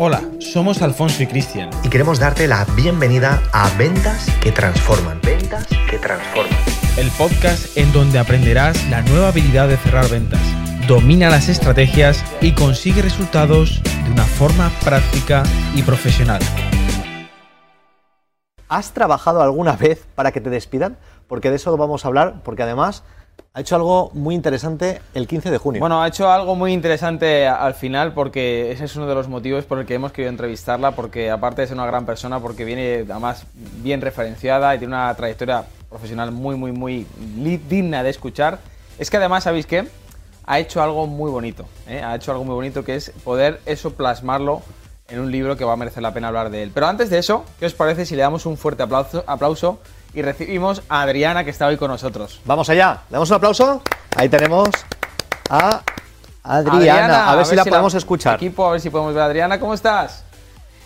Hola, somos Alfonso y Cristian. Y queremos darte la bienvenida a Ventas que Transforman. Ventas que Transforman. El podcast en donde aprenderás la nueva habilidad de cerrar ventas. Domina las estrategias y consigue resultados de una forma práctica y profesional. ¿Has trabajado alguna vez para que te despidan? Porque de eso vamos a hablar, porque además ha hecho algo muy interesante el 15 de junio. Bueno, ha hecho algo muy interesante al final porque ese es uno de los motivos por el que hemos querido entrevistarla, porque aparte de ser una gran persona, porque viene además bien referenciada y tiene una trayectoria profesional muy, muy, muy digna de escuchar, es que además, ¿sabéis qué? Ha hecho algo muy bonito, ¿eh? ha hecho algo muy bonito que es poder eso plasmarlo en un libro que va a merecer la pena hablar de él. Pero antes de eso, ¿qué os parece si le damos un fuerte aplauso, aplauso y recibimos a Adriana que está hoy con nosotros. Vamos allá, le damos un aplauso. Ahí tenemos a Adriana, a ver, si la podemos escuchar. Equipo, a ver si podemos ver a Adriana, ¿cómo estás?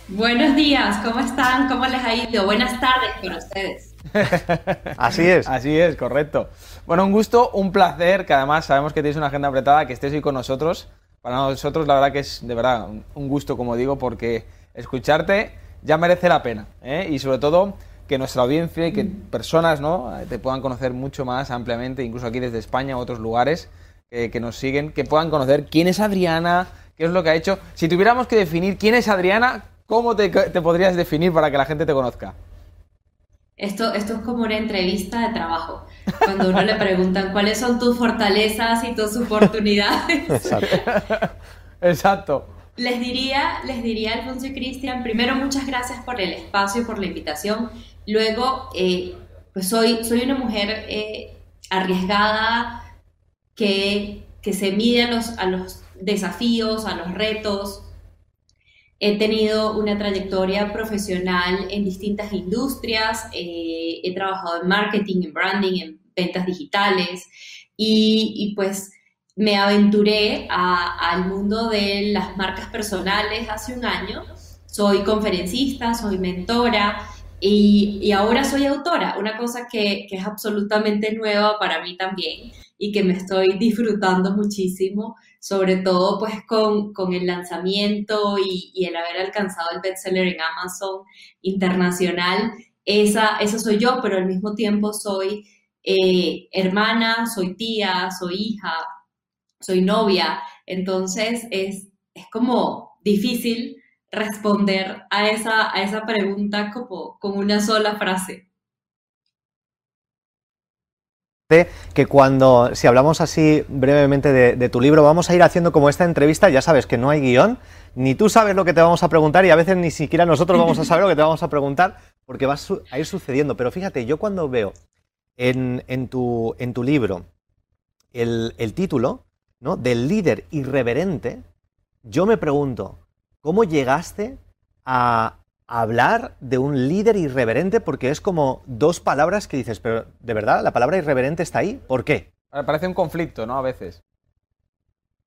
Buenos días, ¿cómo están? ¿Cómo les ha ido? Buenas tardes para ustedes. Así es. Así es, correcto. Bueno, un gusto, un placer, que además sabemos que tienes una agenda apretada, que estés hoy con nosotros. Para nosotros la verdad que es de verdad un gusto, como digo, porque escucharte ya merece la pena. ¿eh? Y sobre todo que nuestra audiencia y que personas ¿no? te puedan conocer mucho más ampliamente, incluso aquí desde España u otros lugares que nos siguen, que puedan conocer quién es Adriana, qué es lo que ha hecho. Si tuviéramos que definir quién es Adriana, ¿cómo te, podrías definir para que la gente te conozca? Esto, esto es como una entrevista de trabajo, cuando uno le preguntan cuáles son tus fortalezas y tus oportunidades. Exacto. Exacto. Les diría, les diría Alfonso y Cristian, primero muchas gracias por el espacio y por la invitación. Luego, eh, pues soy, soy una mujer eh, arriesgada que, que, se mide a los, a los desafíos, a los retos. He tenido una trayectoria profesional en distintas industrias, eh, he trabajado en marketing, en branding, en ventas digitales y, y pues me aventuré al mundo de las marcas personales hace un año. Soy conferencista, soy mentora, y, ahora soy autora, una cosa que, es absolutamente nueva para mí también y que me estoy disfrutando muchísimo, sobre todo pues con, el lanzamiento y, el haber alcanzado el bestseller en Amazon internacional. Esa, esa soy yo, pero al mismo tiempo soy eh, hermana, soy tía, soy hija, soy novia. Entonces es, es como difícil responder a esa, a esa pregunta como con una sola frase. Que cuando, si hablamos así brevemente de, tu libro, vamos a ir haciendo como esta entrevista, ya sabes que no hay guion, ni tú sabes lo que te vamos a preguntar y a veces ni siquiera nosotros vamos a saber lo que te vamos a preguntar porque va a ir sucediendo. Pero fíjate, yo cuando veo en, en, tu, en tu, libro el, el título ¿no? del líder irreverente, yo me pregunto, ¿Cómo llegaste a hablar de un líder irreverente? Porque es como dos palabras que dices, pero ¿de verdad la palabra irreverente está ahí? ¿Por qué? Parece un conflicto, ¿no? A veces.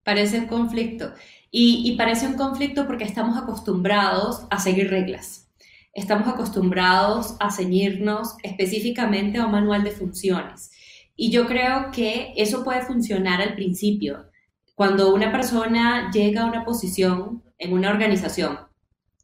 Parece un conflicto. Y, parece un conflicto porque estamos acostumbrados a seguir reglas. Estamos acostumbrados a ceñirnos específicamente a un manual de funciones. Y yo creo que eso puede funcionar al principio. Cuando una persona llega a una posición en una organización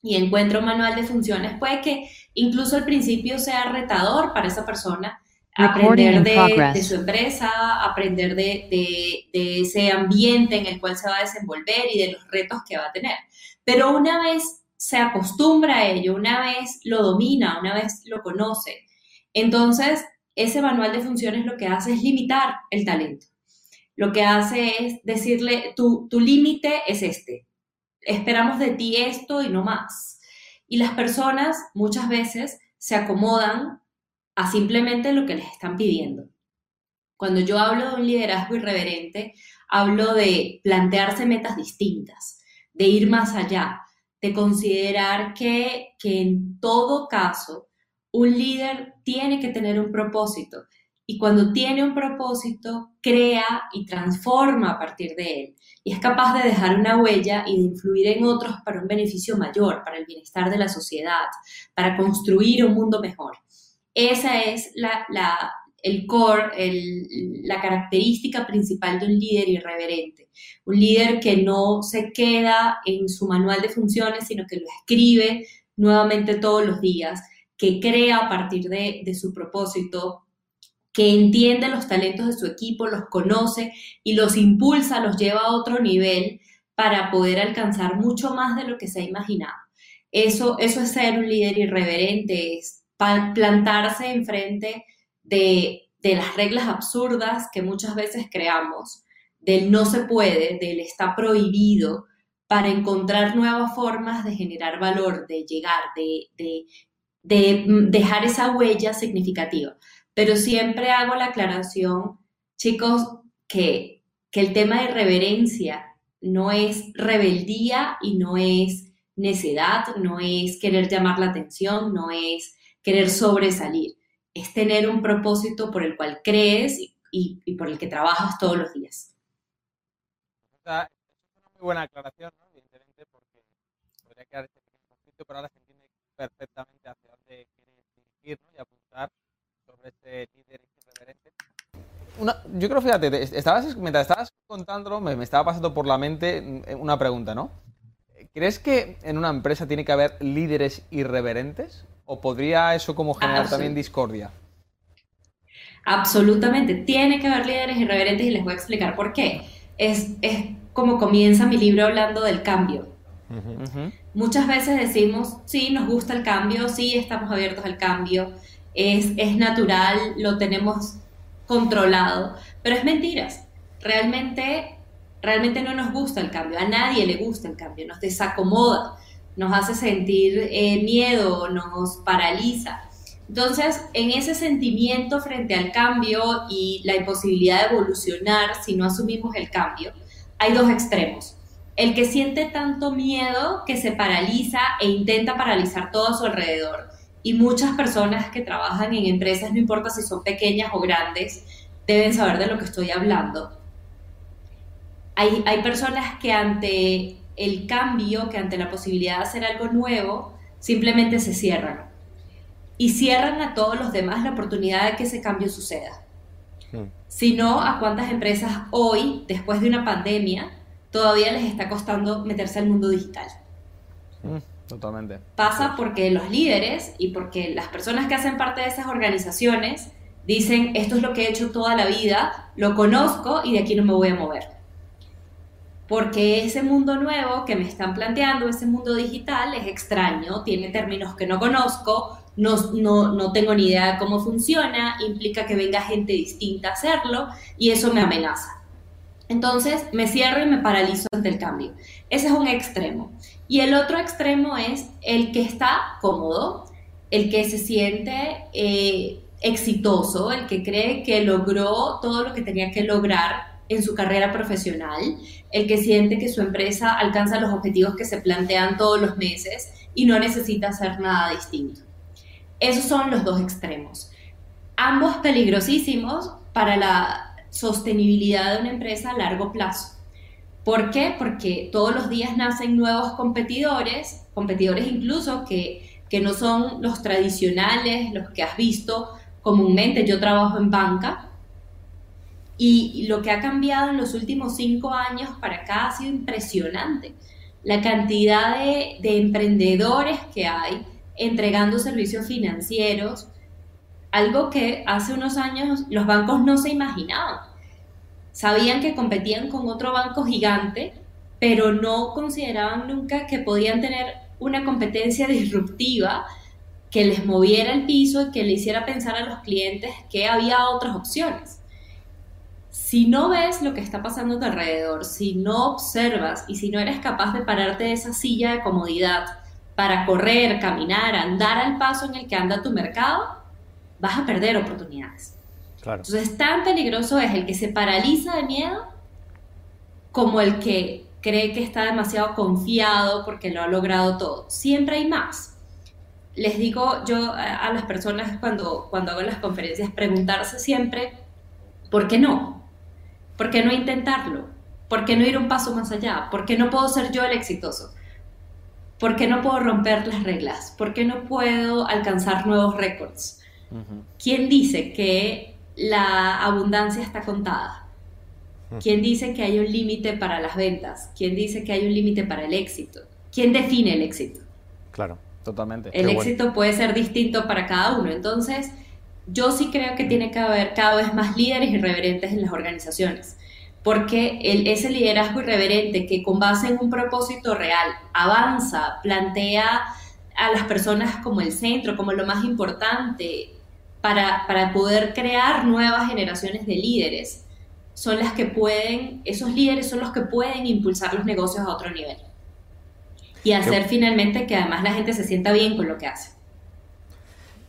y encuentra un manual de funciones, puede que incluso al principio sea retador para esa persona aprender de, su empresa, aprender de, de, ese ambiente en el cual se va a desenvolver y de los retos que va a tener. Pero una vez se acostumbra a ello, una vez lo domina, una vez lo conoce, entonces ese manual de funciones lo que hace es limitar el talento. Lo que hace es decirle, tu, tu límite es este, esperamos de ti esto y no más. Y las personas muchas veces se acomodan a simplemente lo que les están pidiendo. Cuando yo hablo de un liderazgo irreverente, hablo de plantearse metas distintas, de ir más allá, de considerar que, que en todo caso un líder tiene que tener un propósito y cuando tiene un propósito, crea y transforma a partir de él. Y es capaz de dejar una huella y de influir en otros para un beneficio mayor, para el bienestar de la sociedad, para construir un mundo mejor. Esa es la, el core, la característica principal de un líder irreverente. Un líder que no se queda en su manual de funciones, sino que lo escribe nuevamente todos los días, que crea a partir de, de su propósito, que entiende los talentos de su equipo, los conoce y los impulsa, los lleva a otro nivel para poder alcanzar mucho más de lo que se ha imaginado. Eso, eso es ser un líder irreverente, es plantarse enfrente de, de las reglas absurdas que muchas veces creamos, del no se puede, del está prohibido, para encontrar nuevas formas de generar valor, de llegar, de, de, de dejar esa huella significativa. Pero siempre hago la aclaración, chicos, que, que el tema de reverencia no es rebeldía y no es necedad, no es querer llamar la atención, no es querer sobresalir, es tener un propósito por el cual crees y, por el que trabajas todos los días. es una muy buena aclaración, evidentemente, porque podría quedar este conflicto, pero ahora se entiende perfectamente hacia dónde quieres dirigir y apuntar sobre este líder irreverente. Una, yo creo, fíjate, estabas, mientras estabas contándolo, me, me, estaba pasando por la mente una pregunta, ¿no? ¿Crees que en una empresa tiene que haber líderes irreverentes? ¿O podría eso como generar también discordia? Absolutamente, tiene que haber líderes irreverentes y les voy a explicar por qué. Es, es como comienza mi libro hablando del cambio. Muchas veces decimos, sí, nos gusta el cambio, sí, estamos abiertos al cambio, es, es natural, lo tenemos controlado, pero es mentiras. Realmente realmente no nos gusta el cambio, a nadie le gusta el cambio, nos desacomoda, nos hace sentir eh, miedo, nos paraliza. Entonces, en ese sentimiento frente al cambio y la imposibilidad de evolucionar si no asumimos el cambio, hay dos extremos. El que siente tanto miedo que se paraliza e intenta paralizar todo a su alrededor. Y muchas personas que trabajan en empresas, no importa si son pequeñas o grandes, deben saber de lo que estoy hablando hay, personas que ante el cambio, que ante la posibilidad de hacer algo nuevo, simplemente se cierran. Y cierran a todos los demás la oportunidad de que ese cambio suceda. Hmm. Si no, a cuántas empresas hoy, después de una pandemia, todavía les está costando meterse al mundo digital. Hmm, Pasa porque los líderes y porque las personas que hacen parte de esas organizaciones dicen, esto es lo que he hecho toda la vida, lo conozco y de aquí no me voy a mover porque ese mundo nuevo que me están planteando, ese mundo digital, es extraño, tiene términos que no conozco, no, no, no, tengo ni idea de cómo funciona, implica que venga gente distinta a hacerlo y eso me amenaza. Entonces me cierro y me paralizo ante el cambio. Ese es un extremo. Y el otro extremo es el que está cómodo, el que se siente eh, exitoso, el que cree que logró todo lo que tenía que lograr en su carrera profesional, el que siente que su empresa alcanza los objetivos que se plantean todos los meses y no necesita hacer nada distinto. Esos son los dos extremos. Ambos peligrosísimos para la sostenibilidad de una empresa a largo plazo. ¿Por qué? Porque todos los días nacen nuevos competidores, competidores incluso que, que no son los tradicionales, los que has visto comúnmente. Yo trabajo en banca y lo que ha cambiado en los últimos cinco años para acá ha sido impresionante. La cantidad de, emprendedores que hay entregando servicios financieros, algo que hace unos años los bancos no se imaginaban. Sabían que competían con otro banco gigante, pero no consideraban nunca que podían tener una competencia disruptiva que les moviera el piso y que le hiciera pensar a los clientes que había otras opciones si no ves lo que está pasando a tu alrededor, si no observas y si no eres capaz de pararte de esa silla de comodidad para correr, caminar, andar al paso en el que anda tu mercado, vas a perder oportunidades. Entonces, tan peligroso es el que se paraliza de miedo como el que cree que está demasiado confiado porque lo ha logrado todo. Siempre hay más. Les digo yo a las personas cuando, cuando hago las conferencias, preguntarse siempre, ¿por qué no? ¿Por qué no intentarlo? ¿Por qué no ir un paso más allá? ¿Por qué no puedo ser yo el exitoso? ¿Por qué no puedo romper las reglas? ¿Por qué no puedo alcanzar nuevos récords? ¿Quién dice que la abundancia está contada? ¿Quién dice que hay un límite para las ventas? ¿Quién dice que hay un límite para el éxito? ¿Quién define el éxito? Claro. Totalmente. El Qué bueno. éxito puede ser distinto para cada uno. Entonces, yo sí creo que tiene que haber cada vez más líderes irreverentes en las organizaciones. Porque el, ese liderazgo irreverente que con base en un propósito real avanza, plantea a las personas como el centro, como lo más importante, para, para poder crear nuevas generaciones de líderes, son las que pueden, esos líderes son los que pueden impulsar los negocios a otro nivel. Y hacer finalmente que además la gente se sienta bien con lo que hace.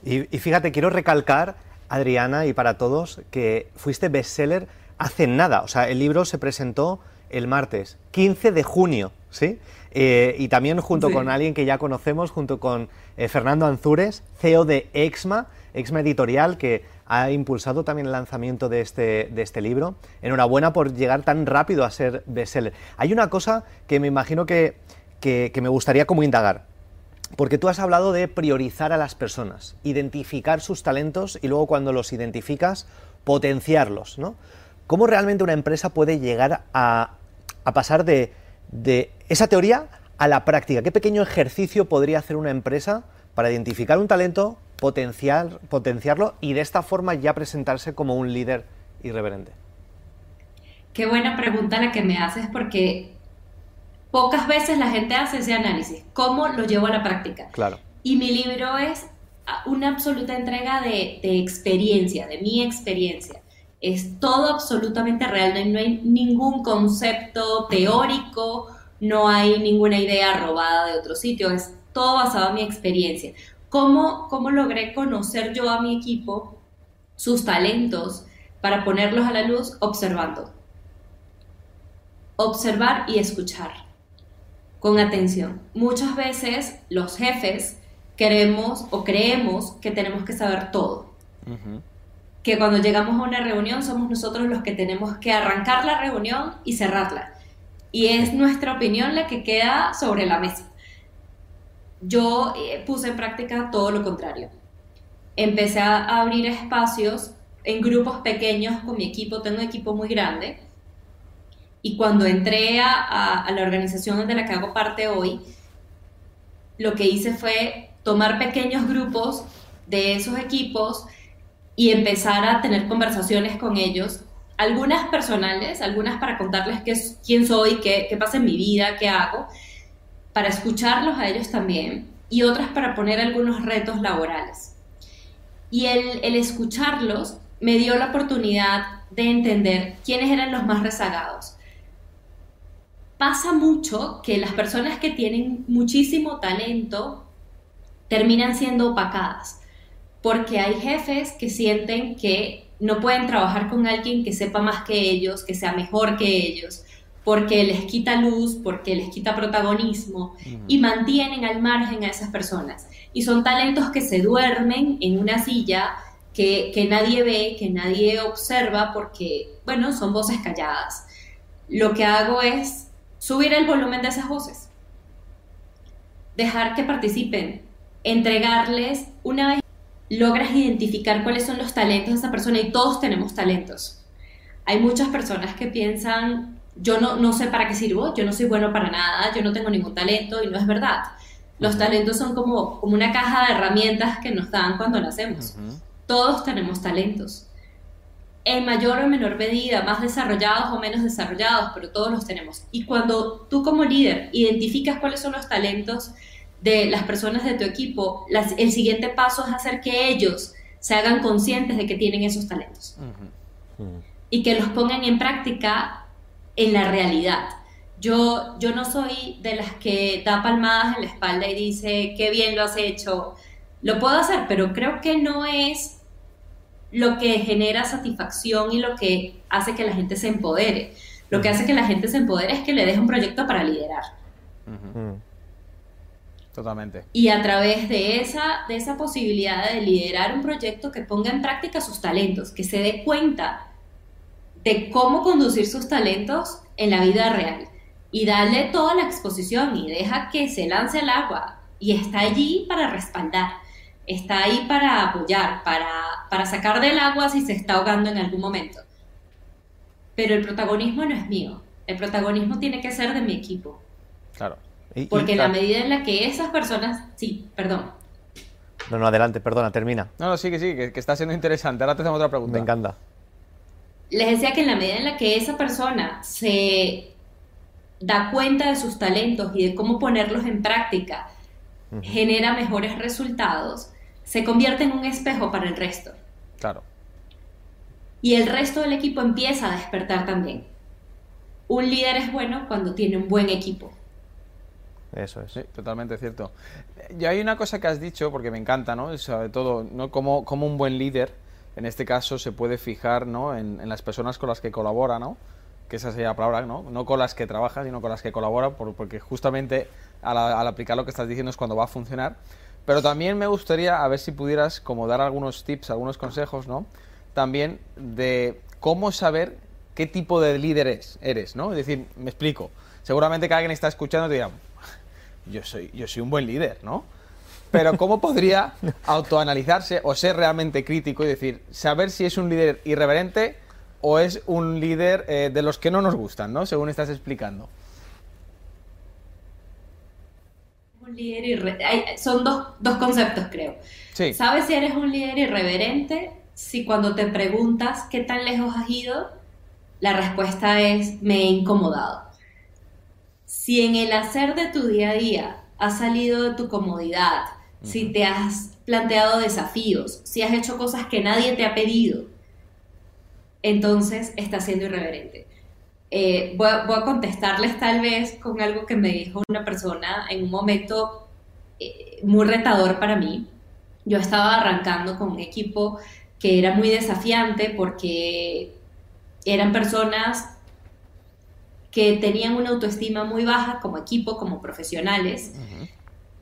Y, y fíjate, quiero recalcar, Adriana, y para todos, que fuiste bestseller hace nada. O sea, el libro se presentó el martes 15 de junio, ¿sí? Eh, y también junto Sí. con alguien que ya conocemos, junto con eh, Fernando Anzures, CEO de Exma, Exma Editorial, que ha impulsado también el lanzamiento de este, de este libro. Enhorabuena por llegar tan rápido a ser bestseller. Hay una cosa que me imagino que, que- que me gustaría como indagar. Porque tú has hablado de priorizar a las personas, identificar sus talentos y luego cuando los identificas, potenciarlos, ¿no? ¿Cómo realmente una empresa puede llegar a, a pasar de, de esa teoría a la práctica? ¿Qué pequeño ejercicio podría hacer una empresa para identificar un talento, potenciar, potenciarlo y de esta forma ya presentarse como un líder irreverente? Qué buena pregunta la que me haces porque pocas veces la gente hace ese análisis. ¿Cómo lo llevo a la práctica? Claro. Y mi libro es una absoluta entrega de, de experiencia, de mi experiencia. Es todo absolutamente real, no hay, no hay ningún concepto teórico, no hay ninguna idea robada de otro sitio, es todo basado en mi experiencia. ¿Cómo, cómo logré conocer yo a mi equipo, sus talentos, para ponerlos a la luz observando? Observar y escuchar con atención. Muchas veces los jefes queremos o creemos que tenemos que saber todo. Que cuando llegamos a una reunión somos nosotros los que tenemos que arrancar la reunión y cerrarla. Y es nuestra opinión la que queda sobre la mesa. Yo eh, puse en práctica todo lo contrario. Empecé a abrir espacios en grupos pequeños con mi equipo. Tengo un equipo muy grande. Y cuando entré a, la organización de la que hago parte hoy, lo que hice fue tomar pequeños grupos de esos equipos y empezar a tener conversaciones con ellos, algunas personales, algunas para contarles quién soy, qué, qué pasa en mi vida, qué hago, para escucharlos a ellos también, y otras para poner algunos retos laborales. Y el, el escucharlos me dio la oportunidad de entender quiénes eran los más rezagados. Pasa mucho que las personas que tienen muchísimo talento terminan siendo opacadas porque hay jefes que sienten que no pueden trabajar con alguien que sepa más que ellos, que sea mejor que ellos, porque les quita luz, porque les quita protagonismo y mantienen al margen a esas personas. Y son talentos que se duermen en una silla que, que nadie ve, que nadie observa, porque, bueno, son voces calladas. Lo que hago es subir el volumen de esas voces, dejar que participen, entregarles una vez logras identificar cuáles son los talentos de esa persona y todos tenemos talentos. Hay muchas personas que piensan, yo no, no sé para qué sirvo, yo no soy bueno para nada, yo no tengo ningún talento y no es verdad. Los talentos son como, como una caja de herramientas que nos dan cuando nacemos. Ujú. Todos tenemos talentos. En mayor o menor medida, más desarrollados o menos desarrollados, pero todos los tenemos. Y cuando tú como líder identificas cuáles son los talentos de las personas de tu equipo, las- el siguiente paso es hacer que ellos se hagan conscientes de que tienen esos talentos y que los pongan en práctica en la realidad. Yo, yo no soy de las que da palmadas en la espalda y dice, qué bien lo has hecho, lo puedo hacer, pero creo que no es lo que genera satisfacción y lo que hace que la gente se empodere. Lo que hace que la gente se empodere es que le deje un proyecto para liderar. Mm. Totalmente. Y a través de esa, de esa posibilidad de liderar un proyecto que ponga en práctica sus talentos, que se dé cuenta de cómo conducir sus talentos en la vida real y darle toda la exposición y deja que se lance al agua y está allí para respaldar. está ahí para apoyar, para, para sacar del agua si se está ahogando en algún momento. Pero el protagonismo no es mío, el protagonismo tiene que ser de mi equipo. Claro. Porque en la medida en la que esas personas, sí, perdón. No, no, adelante, perdona, termina. No, no, sí, que sí, que, que está siendo interesante. Ahora te hacemos otra pregunta. Me encanta. Les decía que en la medida en la que esa persona se da cuenta de sus talentos y de cómo ponerlos en práctica, genera mejores resultados, se convierte en un espejo para el resto. Claro. Y el resto del equipo empieza a despertar también. Un líder es bueno cuando tiene un buen equipo. Eso es. Sí, totalmente cierto. Y hay una cosa que has dicho, porque me encanta, ¿no? Sobre todo, ¿no? Como, como un buen líder, en este caso, se puede fijar, ¿no? En, en las personas con las que colabora, ¿no? Que esa sería la palabra, ¿no? No con las que trabaja, sino con las que colabora, por, porque justamente al, al, aplicar lo que estás diciendo es cuando va a funcionar. Pero también me gustaría, a ver si pudieras, como dar algunos tips, algunos consejos, ¿no? También de cómo saber qué tipo de líder es, eres, ¿no? Es decir, me explico. Seguramente que alguien está escuchando te dirá, yo soy, yo soy un buen líder, ¿no? Pero ¿cómo podría autoanalizarse o ser realmente crítico y decir, saber si es un líder irreverente o es un líder eh, de los que no nos gustan, ¿no? Según estás explicando. Un líder irre... Son dos, dos, conceptos, creo. Sí. ¿Sabes si eres un líder irreverente? Si cuando te preguntas qué tan lejos has ido, la respuesta es me he incomodado. Si en el hacer de tu día a día has salido de tu comodidad, uh -huh. si te has planteado desafíos, si has hecho cosas que nadie te ha pedido, entonces estás siendo irreverente. Eh, voy, a, voy, a, contestarles tal vez con algo que me dijo una persona en un momento eh, muy retador para mí. Yo estaba arrancando con un equipo que era muy desafiante porque eran personas que tenían una autoestima muy baja como equipo, como profesionales. Uh -huh.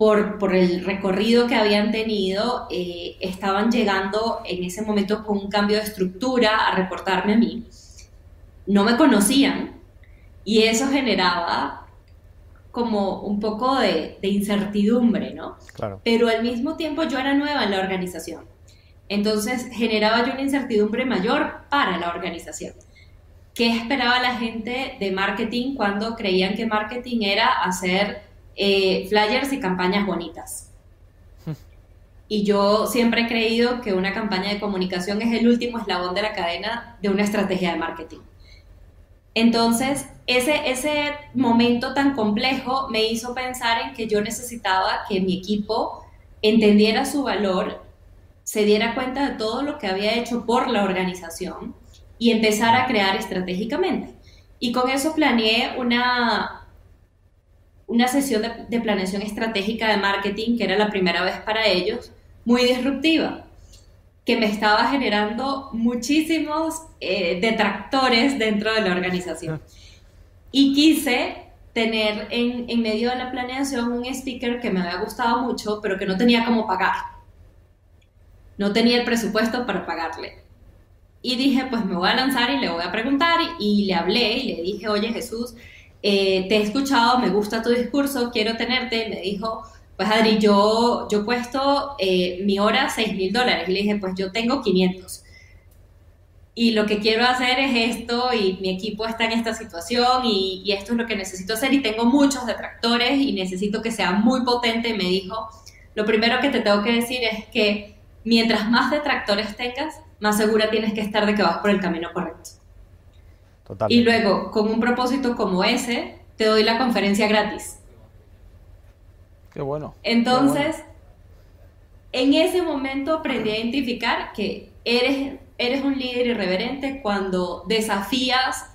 Por, por, el recorrido que habían tenido, eh, estaban llegando en ese momento con un cambio de estructura a reportarme a mí. No me conocían y eso generaba como un poco de, de incertidumbre, ¿no? Claro. Pero al mismo tiempo yo era nueva en la organización. Entonces generaba yo una incertidumbre mayor para la organización. ¿Qué esperaba la gente de marketing cuando creían que marketing era hacer eh, flyers y campañas bonitas? Y yo siempre he creído que una campaña de comunicación es el último eslabón de la cadena de una estrategia de marketing. Entonces, ese, ese momento tan complejo me hizo pensar en que yo necesitaba que mi equipo entendiera su valor, se diera cuenta de todo lo que había hecho por la organización y empezar a crear estratégicamente. Y con eso planeé una, una sesión de, de, planeación estratégica de marketing, que era la primera vez para ellos, muy disruptiva, que me estaba generando muchísimos eh, detractores dentro de la organización. Y quise tener en, en medio de la planeación un speaker que me había gustado mucho, pero que no tenía cómo pagar. No tenía el presupuesto para pagarle. Y dije, pues me voy a lanzar y le voy a preguntar y le hablé y le dije, oye Jesús, eh, te he escuchado, me gusta tu discurso, quiero tenerte. Me dijo, pues Adri, yo, yo puesto eh, mi hora 6 mil dólares. Y le dije, pues yo tengo 500. Y lo que quiero hacer es esto y mi equipo está en esta situación y, esto es lo que necesito hacer y tengo muchos detractores y necesito que sea muy potente. Me dijo, lo primero que te tengo que decir es que mientras más detractores tengas, más segura tienes que estar de que vas por el camino correcto. Totalmente. Y luego, con un propósito como ese, te doy la conferencia gratis. Qué bueno. Entonces, Qué bueno. en ese momento aprendí a identificar que eres, eres un líder irreverente cuando desafías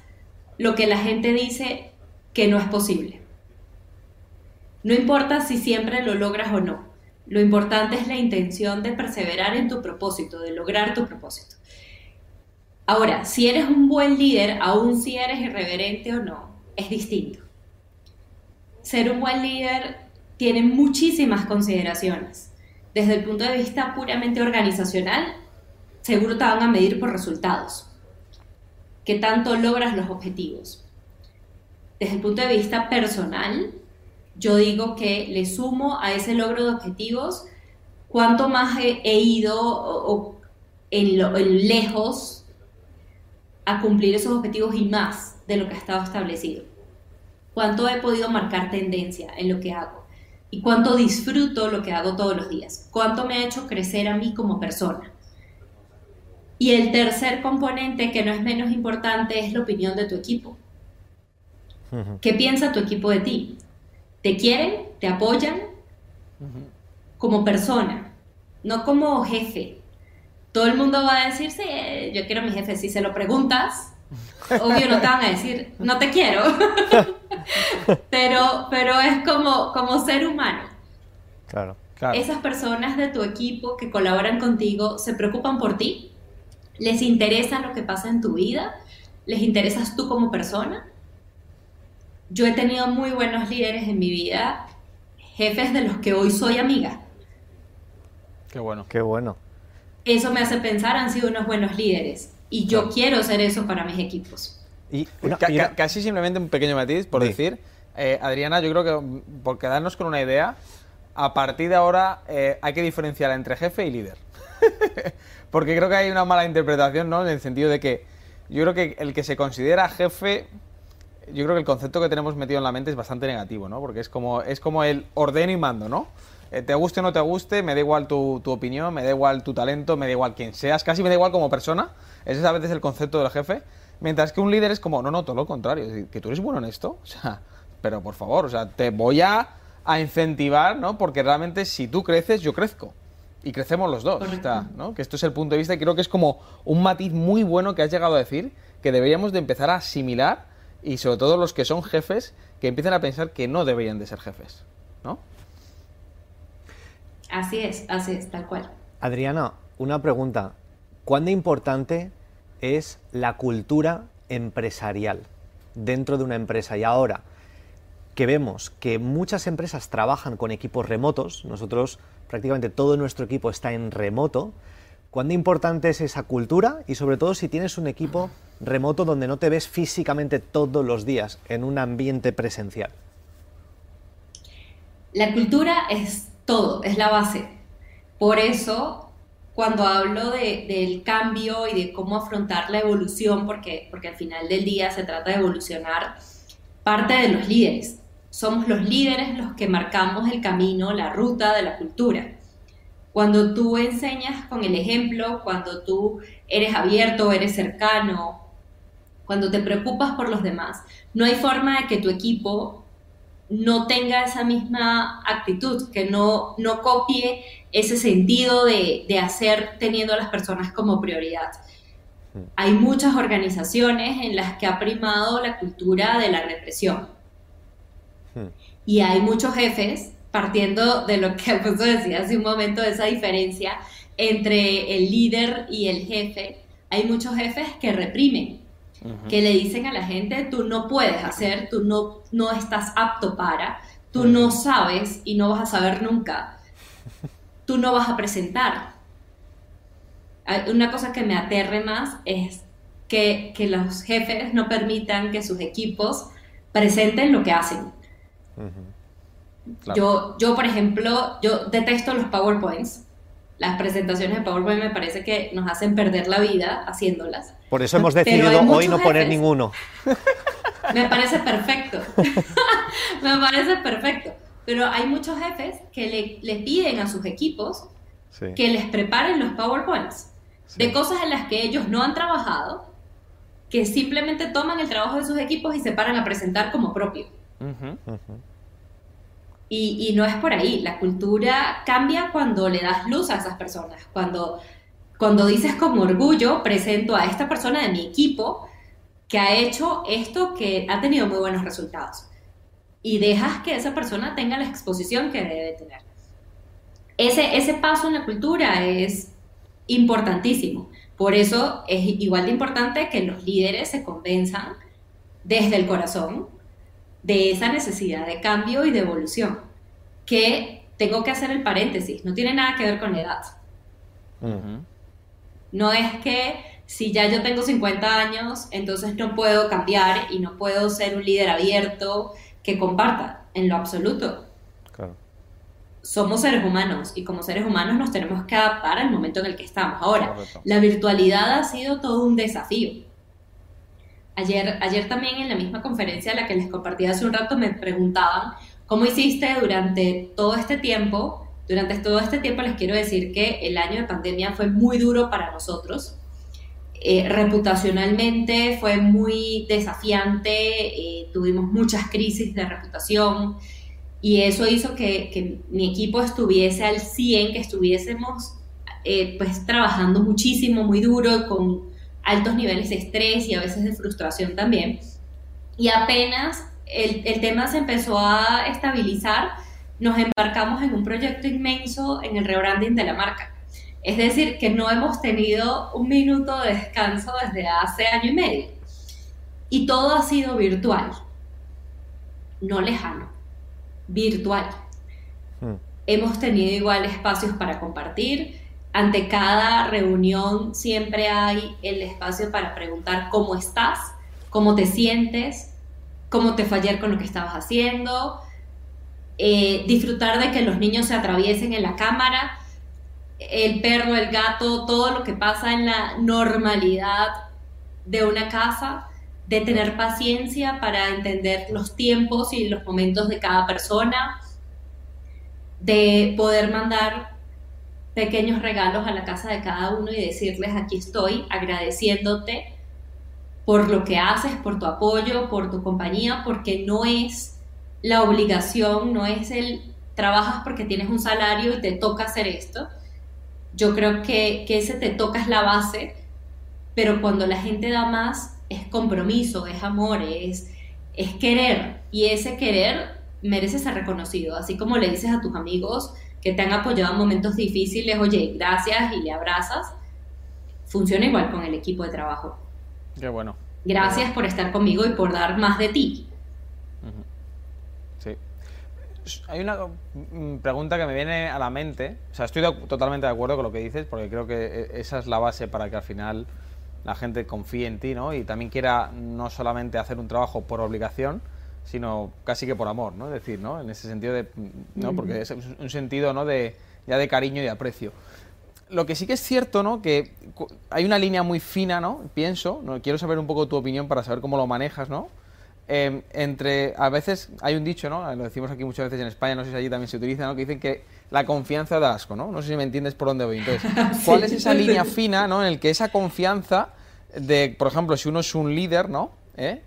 lo que la gente dice que no es posible. No importa si siempre lo logras o no. Lo importante es la intención de perseverar en tu propósito, de lograr tu propósito. Ahora, si eres un buen líder, aun si eres irreverente o no, es distinto. Ser un buen líder tiene muchísimas consideraciones. Desde el punto de vista puramente organizacional, seguro te van a medir por resultados. ¿Qué tanto logras los objetivos? Desde el punto de vista personal, yo digo que le sumo a ese logro de objetivos cuánto más he, ido en, lo, lejos a cumplir esos objetivos y más de lo que ha estado establecido. Cuánto he podido marcar tendencia en lo que hago y cuánto disfruto lo que hago todos los días. Cuánto me ha hecho crecer a mí como persona. Y el tercer componente, que no es menos importante, es la opinión de tu equipo. ¿Qué piensa tu equipo de ti? ¿Te quieren? ¿Te apoyan? Como persona, no como jefe. Todo el mundo va a decir, sí, yo quiero a mi jefe. Si se lo preguntas, obvio no te van a decir, no te quiero. pero, pero es como, como ser humano. Claro, claro. Esas personas de tu equipo que colaboran contigo se preocupan por ti, les interesa lo que pasa en tu vida, les interesas tú como persona. Yo he tenido muy buenos líderes en mi vida, jefes de los que hoy soy amiga. Qué bueno. Qué bueno. Eso me hace pensar, han sido unos buenos líderes. Y yo quiero ser eso para mis equipos. Y, casi simplemente un pequeño matiz por decir, eh, Adriana, yo creo que por quedarnos con una idea, a partir de ahora eh, hay que diferenciar entre jefe y líder. Porque creo que hay una mala interpretación, ¿no? En el sentido de que yo creo que el que se considera jefe, yo creo que el concepto que tenemos metido en la mente es bastante negativo, ¿no? Porque es como, es como el ordeno y mando, ¿no? Eh, te guste o no te guste, me da igual tu, tu, opinión, me da igual tu talento, me da igual quién seas, casi me da igual como persona. Ese es a veces el concepto del jefe. Mientras que un líder es como, no, no, todo lo contrario, es decir, que tú eres bueno en esto, o sea, pero por favor, o sea, te voy a, a incentivar, ¿no? Porque realmente si tú creces, yo crezco y crecemos los dos. ¿no? Que esto es el punto de vista y creo que es como un matiz muy bueno que has llegado a decir que deberíamos de empezar a asimilar y sobre todo los que son jefes que empiecen a pensar que no deberían de ser jefes, ¿no? Así es, así es, tal cual. Adriana, una pregunta. ¿Cuán de importante es la cultura empresarial dentro de una empresa? Y ahora que vemos que muchas empresas trabajan con equipos remotos, nosotros prácticamente todo nuestro equipo está en remoto. ¿Cuán importante es esa cultura? Y sobre todo si tienes un equipo remoto donde no te ves físicamente todos los días en un ambiente presencial. La cultura es todo, es la base. Por eso, cuando hablo del cambio y de cómo afrontar la evolución, porque, porque al final del día se trata de evolucionar, parte de los líderes somos los líderes los que marcamos el camino, la ruta de la cultura. Cuando tú enseñas con el ejemplo, cuando tú eres abierto, eres cercano, cuando te preocupas por los demás, no hay forma de que tu equipo no tenga esa misma actitud, que no, no copie ese sentido de, de hacer teniendo a las personas como prioridad. Hmm. Hay muchas organizaciones en las que ha primado la cultura de la represión y hay muchos jefes, partiendo de lo que Alfonso decía hace un momento, de esa diferencia entre el líder y el jefe, hay muchos jefes que reprimen, que le dicen a la gente, tú no puedes hacer, tú no, no estás apto para, tú no sabes y no vas a saber nunca, tú no vas a presentar. Una cosa que me aterre más es que, que los jefes no permitan que sus equipos presenten lo que hacen. Yo, yo, por ejemplo, yo detesto los PowerPoints. Las presentaciones de PowerPoint me parece que nos hacen perder la vida haciéndolas. Por eso hemos decidido hoy no poner ninguno. Me parece perfecto. me parece perfecto. Pero hay muchos jefes que le, piden a sus equipos que les preparen los PowerPoints de cosas en las que ellos no han trabajado, que simplemente toman el trabajo de sus equipos y se paran a presentar como propio. Y, no es por ahí, la cultura cambia cuando le das luz a esas personas, cuando, cuando dices con orgullo, presento a esta persona de mi equipo que ha hecho esto que ha tenido muy buenos resultados. Y dejas que esa persona tenga la exposición que debe tener. Ese, ese paso en la cultura es importantísimo. Por eso es igual de importante que los líderes se convenzan desde el corazón de esa necesidad de cambio y de evolución, que tengo que hacer el paréntesis, no tiene nada que ver con la edad. No es que si ya yo tengo 50 años, entonces no puedo cambiar y no puedo ser un líder abierto que comparta, en lo absoluto. somos seres humanos y como seres humanos nos tenemos que adaptar al momento en el que estamos. Ahora, la virtualidad ha sido todo un desafío. Ayer, ayer también en la misma conferencia a la que les compartí hace un rato me preguntaban, ¿cómo hiciste durante todo este tiempo? Durante todo este tiempo les quiero decir que el año de pandemia fue muy duro para nosotros. Eh, reputacionalmente fue muy desafiante, eh, tuvimos muchas crisis de reputación, y eso hizo que, mi equipo estuviese al 100, que estuviésemos eh, pues trabajando muchísimo, muy duro, con altos niveles de estrés y a veces de frustración también. Y apenas el, el tema se empezó a estabilizar, nos embarcamos en un proyecto inmenso en el rebranding de la marca. Es decir, que no hemos tenido un minuto de descanso desde hace año y medio. Y todo ha sido virtual, no lejano virtual. Hmm. Hemos tenido igual espacios para compartir. Ante cada reunión siempre hay el espacio para preguntar cómo estás, cómo te sientes, cómo te ayer con lo que estabas haciendo, eh, disfrutar de que los niños se atraviesen en la cámara, el perro, el gato, todo lo que pasa en la normalidad de una casa de tener paciencia para entender los tiempos y los momentos de cada persona, de poder mandar pequeños regalos a la casa de cada uno y decirles aquí estoy agradeciéndote por lo que haces, por tu apoyo, por tu compañía, porque no es la obligación, no es el trabajas porque tienes un salario y te toca hacer esto. Yo creo que, que ese te toca es la base, pero cuando la gente da más, es compromiso, es amor, es, es querer. Y ese querer merece ser reconocido. Así como le dices a tus amigos que te han apoyado en momentos difíciles, oye, gracias y le abrazas, funciona igual con el equipo de trabajo. Qué bueno. Gracias por estar conmigo y por dar más de ti. Hay una mm, pregunta que me viene a la mente. O sea, estoy totalmente de acuerdo con lo que dices, porque creo que e, esa es la base para que al final la gente confíe en ti, ¿no? Y también quiera no solamente hacer un trabajo por obligación, sino casi que por amor, ¿no? Es decir, ¿no? En ese sentido de, ¿no? Porque es un sentido, ¿no? De, ya de cariño y de aprecio. Lo que sí que es cierto, ¿no? Que hay una línea muy fina, ¿no? Pienso, ¿no? quiero saber un poco tu opinión para saber cómo lo manejas, ¿no? Em, entre, a veces hay un dicho, ¿no? Lo decimos aquí muchas veces en España, no sé si allí también se utiliza, ¿no? Que dicen que la confianza da asco, ¿no? No sé si me entiendes por dónde voy. Entonces, ¿cuál es esa línea fina, ¿no? En el que esa confianza de, por ejemplo, si uno es un líder, ¿no? ¿Eh?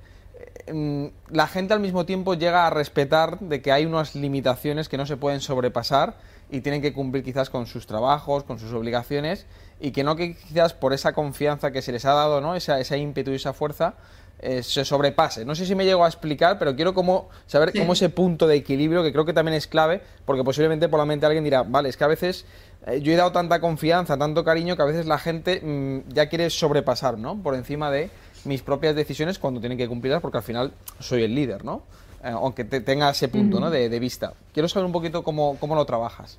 Mm, la gente al mismo tiempo llega a respetar de que hay unas limitaciones que no se pueden sobrepasar y tienen que cumplir quizás con sus trabajos, con sus obligaciones y que no que quizás por esa confianza que se les ha dado, ¿no? Esa, ese ímpetu y esa fuerza eh, se sobrepase. No sé si me llego a explicar, pero quiero como saber cómo ese punto de equilibrio, que creo que también es clave, porque posiblemente por la mente alguien dirá, vale, es que a veces eh, yo he dado tanta confianza, tanto cariño, que a veces la gente mm, ya quiere sobrepasar, ¿no? Por encima de mis propias decisiones cuando tienen que cumplirlas, porque al final soy el líder, ¿no? Eh, aunque te, tenga ese punto, ¿no? De, vista. Quiero saber un poquito cómo, cómo lo trabajas.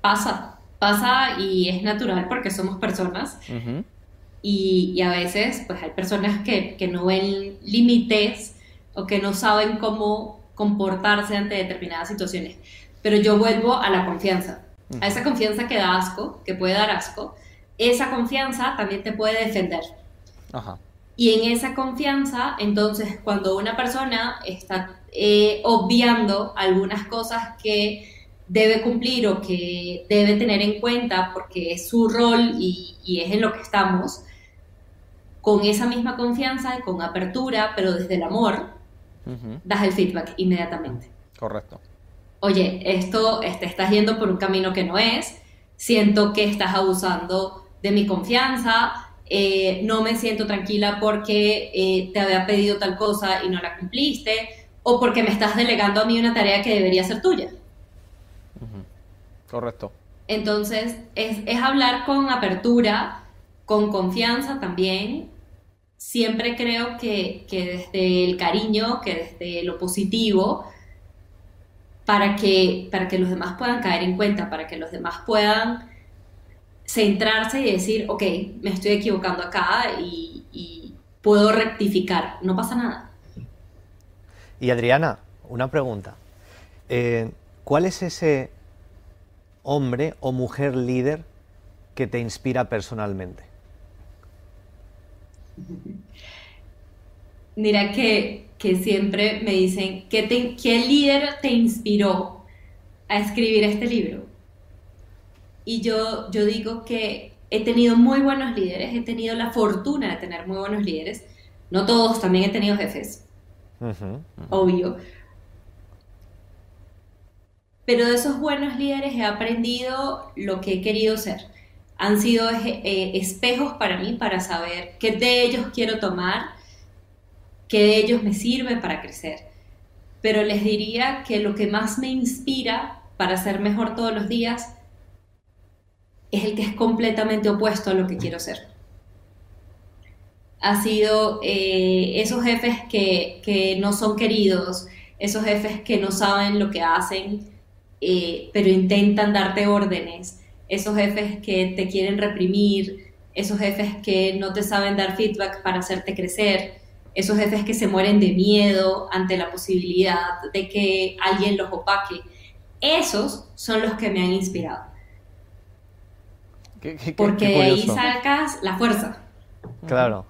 Pasa, pasa y es natural porque somos personas. Y, y, a veces, pues hay personas que, que no ven límites o que no saben cómo comportarse ante determinadas situaciones. Pero yo vuelvo a la confianza a esa confianza que da asco, que puede dar asco, esa confianza también te puede defender. Y en esa confianza, entonces, cuando una persona está eh, obviando algunas cosas que debe cumplir o que debe tener en cuenta porque es su rol y, es en lo que estamos, con esa misma confianza y con apertura, pero desde el amor, das el feedback inmediatamente. Correcto oye, esto te este, estás yendo por un camino que no es, siento que estás abusando de mi confianza, eh, no me siento tranquila porque eh, te había pedido tal cosa y no la cumpliste, o porque me estás delegando a mí una tarea que debería ser tuya. Correcto. Entonces, es, hablar con apertura, con confianza también. Siempre creo que, que desde el cariño, que desde lo positivo, para que, para que los demás puedan caer en cuenta, para que los demás puedan centrarse y decir, ok, me estoy equivocando acá y, puedo rectificar, no pasa nada. Y Adriana, una pregunta. Eh, ¿cuál es ese hombre o mujer líder que te inspira personalmente? Mira que, siempre me dicen, ¿qué, ¿qué líder te inspiró a escribir este libro? Y yo, yo digo que he tenido muy buenos líderes, he tenido la fortuna de tener muy buenos líderes. No todos, también he tenido jefes, obvio. Pero de esos buenos líderes he aprendido lo que he querido ser. Han sido eh, espejos para mí para saber qué de ellos quiero tomar, qué de ellos me sirve para crecer. Pero les diría que lo que más me inspira para ser mejor todos los días es el que es completamente opuesto a lo que quiero ser. Ha sido eh, esos jefes que, no son queridos, esos jefes que no saben lo que hacen, eh, pero intentan darte órdenes, esos jefes que te quieren reprimir, esos jefes que no te saben dar feedback para hacerte crecer, esos jefes que se mueren de miedo ante la posibilidad de que alguien los opaque. Esos son los que me han inspirado porque de ahí sacas la fuerza. Claro.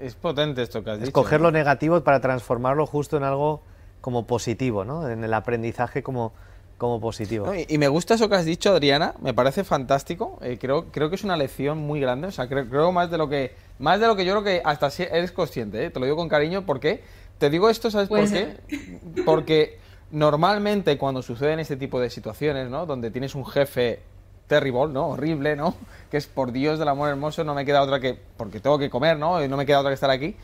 Es potente esto que has dicho. Escoger lo negativo para transformarlo justo en algo como positivo, ¿no? En el aprendizaje como, como positivo. y, me gusta eso que has dicho, Adriana. Me parece fantástico. Eh, creo, creo que es una lección muy grande. O sea, creo, creo, más de lo que más de lo que yo creo que hasta si eres consciente. ¿eh? Te lo digo con cariño porque te digo esto, ¿sabes por qué? Porque normalmente cuando suceden este tipo de situaciones, ¿no? Donde tienes un jefe terrible, ¿no? Horrible, ¿no? Que es por Dios del amor hermoso, no me queda otra que. porque tengo que comer, ¿no? Y no me queda otra que estar aquí.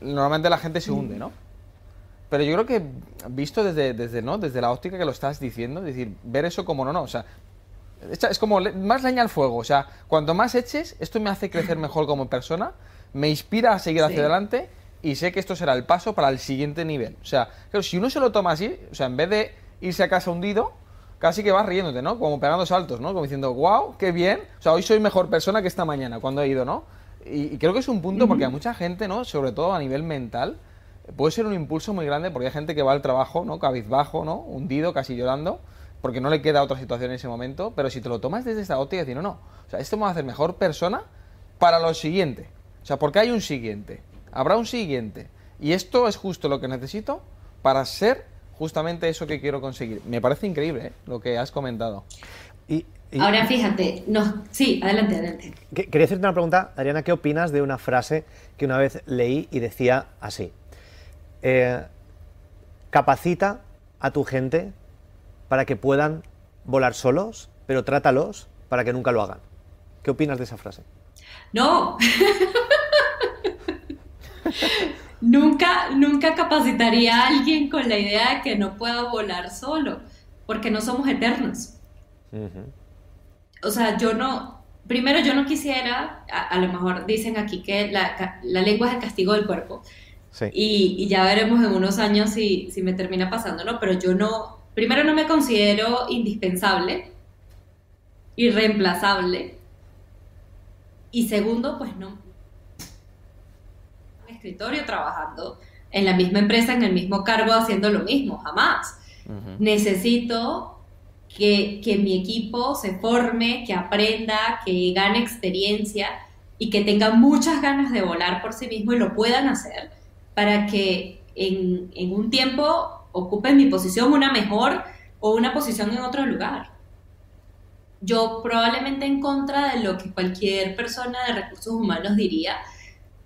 Normalmente la gente se hunde, ¿no? Pero yo creo que visto desde, desde, ¿no? desde la óptica que lo estás diciendo, es decir, ver eso como no, no, o sea, es como más leña al fuego, o sea, cuanto más eches, esto me hace crecer mejor como persona, me inspira a seguir hacia adelante y sé que esto será el paso para el siguiente nivel. O sea, si uno se lo toma así, o sea, en vez de irse a casa hundido, casi que vas riéndote, ¿no? Como pegando saltos, ¿no? Como diciendo, wow, qué bien. O sea, hoy soy mejor persona que esta mañana cuando he ido, ¿no? Y, creo que es un punto porque a mucha gente, ¿no? Sobre todo a nivel mental, puede ser un impulso muy grande porque hay gente que va al trabajo, ¿no? Cabizbajo, ¿no? Hundido, casi llorando, porque no le queda otra situación en ese momento. Pero si te lo tomas desde esta óptica y decir, no, no, o sea, esto me va a hacer mejor persona para lo siguiente. O sea, porque hay un siguiente. Habrá un siguiente. Y esto es justo lo que necesito para ser justamente eso que quiero conseguir. Me parece increíble ¿eh? lo que has comentado. Y, Ahora fíjate, no, sí, adelante, adelante. Quería hacerte una pregunta, Ariana, ¿qué opinas de una frase que una vez leí y decía así? Eh, capacita a tu gente para que puedan volar solos, pero trátalos para que nunca lo hagan. ¿Qué opinas de esa frase? No. nunca, nunca capacitaría a alguien con la idea de que no pueda volar solo, porque no somos eternos. O sea, yo no, primero yo no quisiera, a, lo mejor dicen aquí que la, lengua es el castigo del cuerpo. Y, ya veremos en unos años si, si me termina pasando, ¿no? Pero yo no, primero no me considero indispensable, irreemplazable. Y segundo, pues no, escritorio trabajando en la misma empresa, en el mismo cargo, haciendo lo mismo, jamás. Necesito que, que, mi equipo se forme, que aprenda, que gane experiencia y que tenga muchas ganas de volar por sí mismo y lo puedan hacer para que en, en un tiempo ocupen mi posición, una mejor o una posición en otro lugar. Yo probablemente en contra de lo que cualquier persona de recursos humanos diría,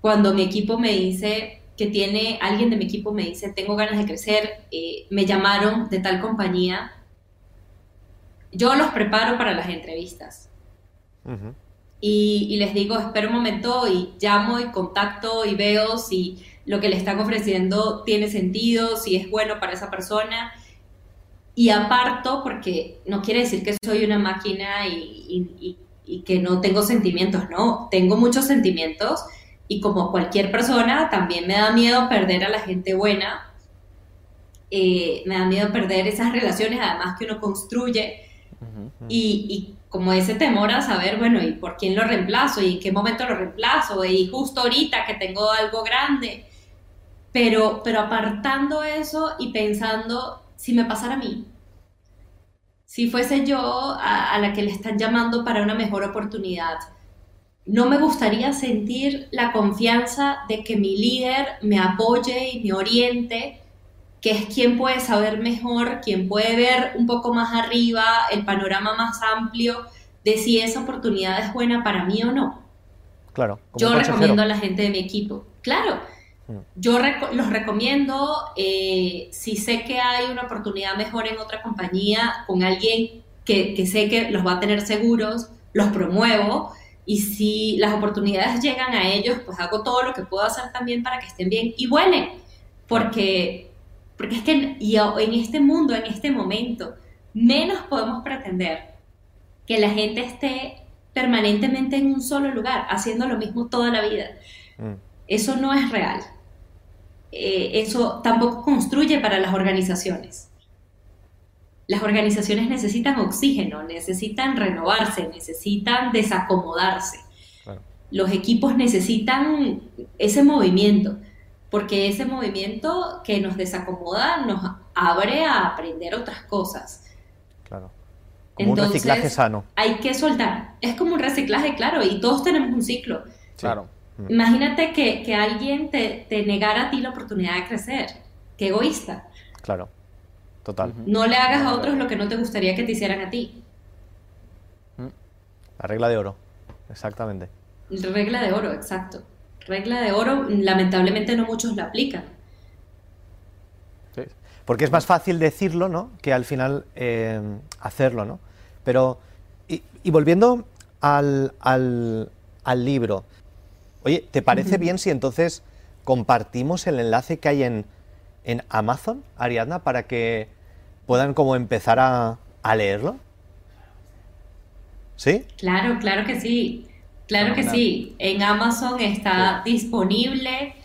cuando mi equipo me dice que tiene, alguien de mi equipo me dice, tengo ganas de crecer, eh, me llamaron de tal compañía, yo los preparo para las entrevistas. y, y, les digo, espera un momento y llamo y contacto y veo si lo que le están ofreciendo tiene sentido, si es bueno para esa persona. Y aparto, porque no quiere decir que soy una máquina y, y que no tengo sentimientos, no, tengo muchos sentimientos y como cualquier persona, también me da miedo perder a la gente buena. Eh, me da miedo perder esas relaciones, además que uno construye. Y, y, como ese temor a saber, bueno, ¿y por quién lo reemplazo? ¿Y en qué momento lo reemplazo? Y justo ahorita que tengo algo grande. Pero, pero apartando eso y pensando, si me pasara a mí, si fuese yo a, a la que le están llamando para una mejor oportunidad, no me gustaría sentir la confianza de que mi líder me apoye y me oriente, que es quien puede saber mejor, quien puede ver un poco más arriba, el panorama más amplio de si esa oportunidad es buena para mí o no. Claro. como Yo consejero. recomiendo a la gente de mi equipo. Claro. Yo reco- los recomiendo. eh, si sé que hay una oportunidad mejor en otra compañía con alguien que, que sé que los va a tener seguros, los promuevo. Y si las oportunidades llegan a ellos, pues hago todo lo que puedo hacer también para que estén bien y vuelen. Porque, porque es que y en este mundo, en este momento, menos podemos pretender que la gente esté permanentemente en un solo lugar, haciendo lo mismo toda la vida. Mm, Eso no es real. Eh, eso tampoco construye para las organizaciones. Las organizaciones necesitan oxígeno, necesitan renovarse, necesitan desacomodarse. Claro. Los equipos necesitan ese movimiento, porque ese movimiento que nos desacomoda nos abre a aprender otras cosas. claro. Como un Entonces, reciclaje sano. Hay que soltar. Es como un reciclaje, claro, y todos tenemos un ciclo. Claro. Imagínate que, que alguien te, te negara a ti la oportunidad de crecer. Qué egoísta. Claro. Total. No le hagas a otros lo que no te gustaría que te hicieran a ti. La regla de oro. Exactamente. Regla de oro, exacto. Regla de oro, lamentablemente no muchos la aplican. Sí. Porque es más fácil decirlo, ¿no? Que al final eh, hacerlo, ¿no? Pero, y, y volviendo al, al- al libro, oye, ¿te parece bien si entonces compartimos el enlace que hay en, en Amazon, Ariadna, para que puedan como empezar a, a leerlo? ¿Sí? Claro, claro que sí. Claro que sí. En Amazon está disponible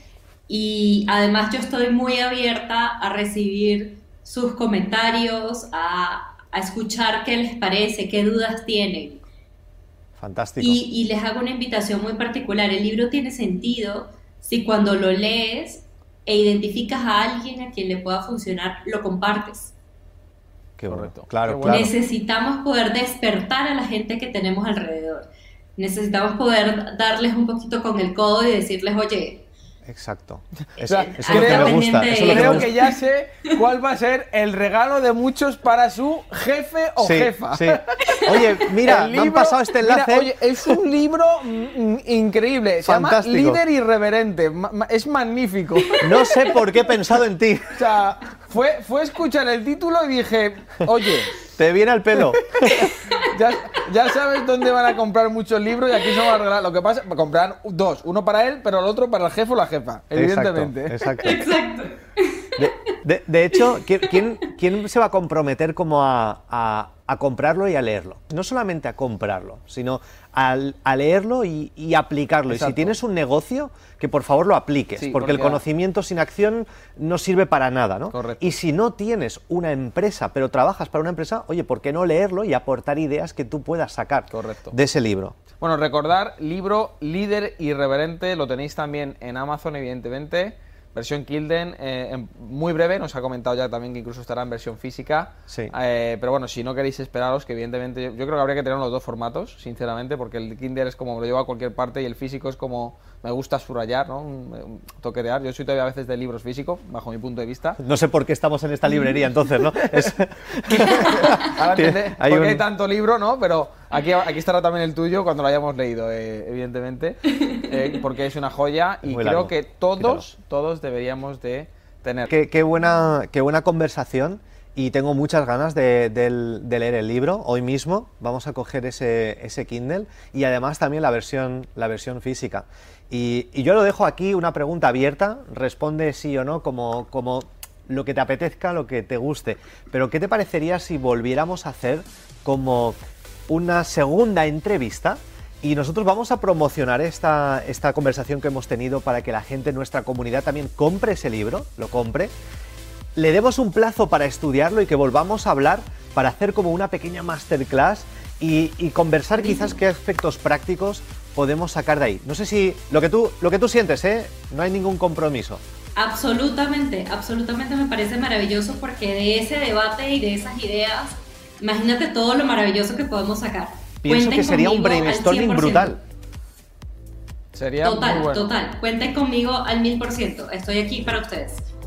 y además yo estoy muy abierta a recibir sus comentarios, a, a escuchar qué les parece, qué dudas tienen. Fantástico. Y, y les hago una invitación muy particular. El libro tiene sentido si cuando lo lees e identificas a alguien a quien le pueda funcionar, lo compartes. Qué. Correcto. Claro, claro. Necesitamos poder despertar a la gente que tenemos alrededor. Necesitamos poder darles un poquito con el codo y decirles, oye, Exacto. Es- eso es lo que creo- me gusta. Eso es lo que me Creo gusta. que ya sé cuál va a ser el regalo de muchos para su jefe o Sí, jefa. sí. Oye, mira, me han pasado este mira, enlace. oye, es un libro increíble. Se Fantástico. llama Líder Irreverente. Es magnífico. No sé por qué he pensado en ti. O sea, fue, fue escuchar el título y dije, oye, Te viene al pelo. ya, ya sabes dónde van a comprar muchos libros y aquí se van a regalar. Lo que pasa, comprar dos. Uno para él, pero el otro para el jefe o la jefa. Evidentemente. Exacto. exacto. exacto. De, de- de hecho, ¿quién, quién, quién se va a comprometer como a, a- a comprarlo y a leerlo? No solamente a comprarlo, sino al- a, leerlo y, y aplicarlo. Y si tienes un negocio, que por favor lo apliques, Sí, porque, el porque- conocimiento sin acción no sirve para nada, ¿no? Correcto. Y si no tienes una empresa, pero trabajas para una empresa, oye, ¿por qué no leerlo y aportar ideas que tú puedas sacar Correcto. de ese libro? Bueno, recordar, libro Líder Irreverente, lo tenéis también en Amazon, evidentemente. Versión Kilden, eh, en- muy breve, nos ha comentado ya también que incluso estará en versión física. Sí. Eh, pero bueno, si no queréis esperaros, que evidentemente yo, yo creo que habría que tener los dos formatos, sinceramente, porque el Kindle es como lo llevo a cualquier parte y el físico es como me gusta subrayar, ¿no? Un, toquetear. Yo soy todavía a veces de libros físicos, bajo mi punto de vista. No sé por qué estamos en esta librería entonces, ¿no? Es- Ahora Tiene- entendé hay por qué un- hay tanto libro, ¿no? Pero aquí, aquí estará también el tuyo cuando lo hayamos leído, eh, evidentemente, eh, porque es una joya y muy creo largo. que todos, todos deberíamos de tener. Qué, qué buena, qué buena conversación y tengo muchas ganas de, leer el libro. Hoy mismo vamos a coger ese, Kindle y además también la versión, la versión física. Y, y yo lo dejo aquí una pregunta abierta, responde sí o no como, como lo que te apetezca, lo que te guste. Pero ¿qué te parecería si volviéramos a hacer como una segunda entrevista? Y nosotros vamos a promocionar esta, esta conversación que hemos tenido para que la gente en nuestra comunidad también compre ese libro, lo compre. Le demos un plazo para estudiarlo y que volvamos a hablar para hacer como una pequeña masterclass y, y conversar quizás qué aspectos prácticos podemos sacar de ahí. No sé si lo que tú, lo que tú sientes, ¿eh? No hay ningún compromiso. Absolutamente, absolutamente me parece maravilloso porque de ese debate y de esas ideas Imagínate todo lo maravilloso que podemos sacar. Pienso Cuenten que sería un brainstorming 100%. brutal. Sería Total, muy bueno. total. Cuenten conmigo al mil por ciento. Estoy aquí para ustedes.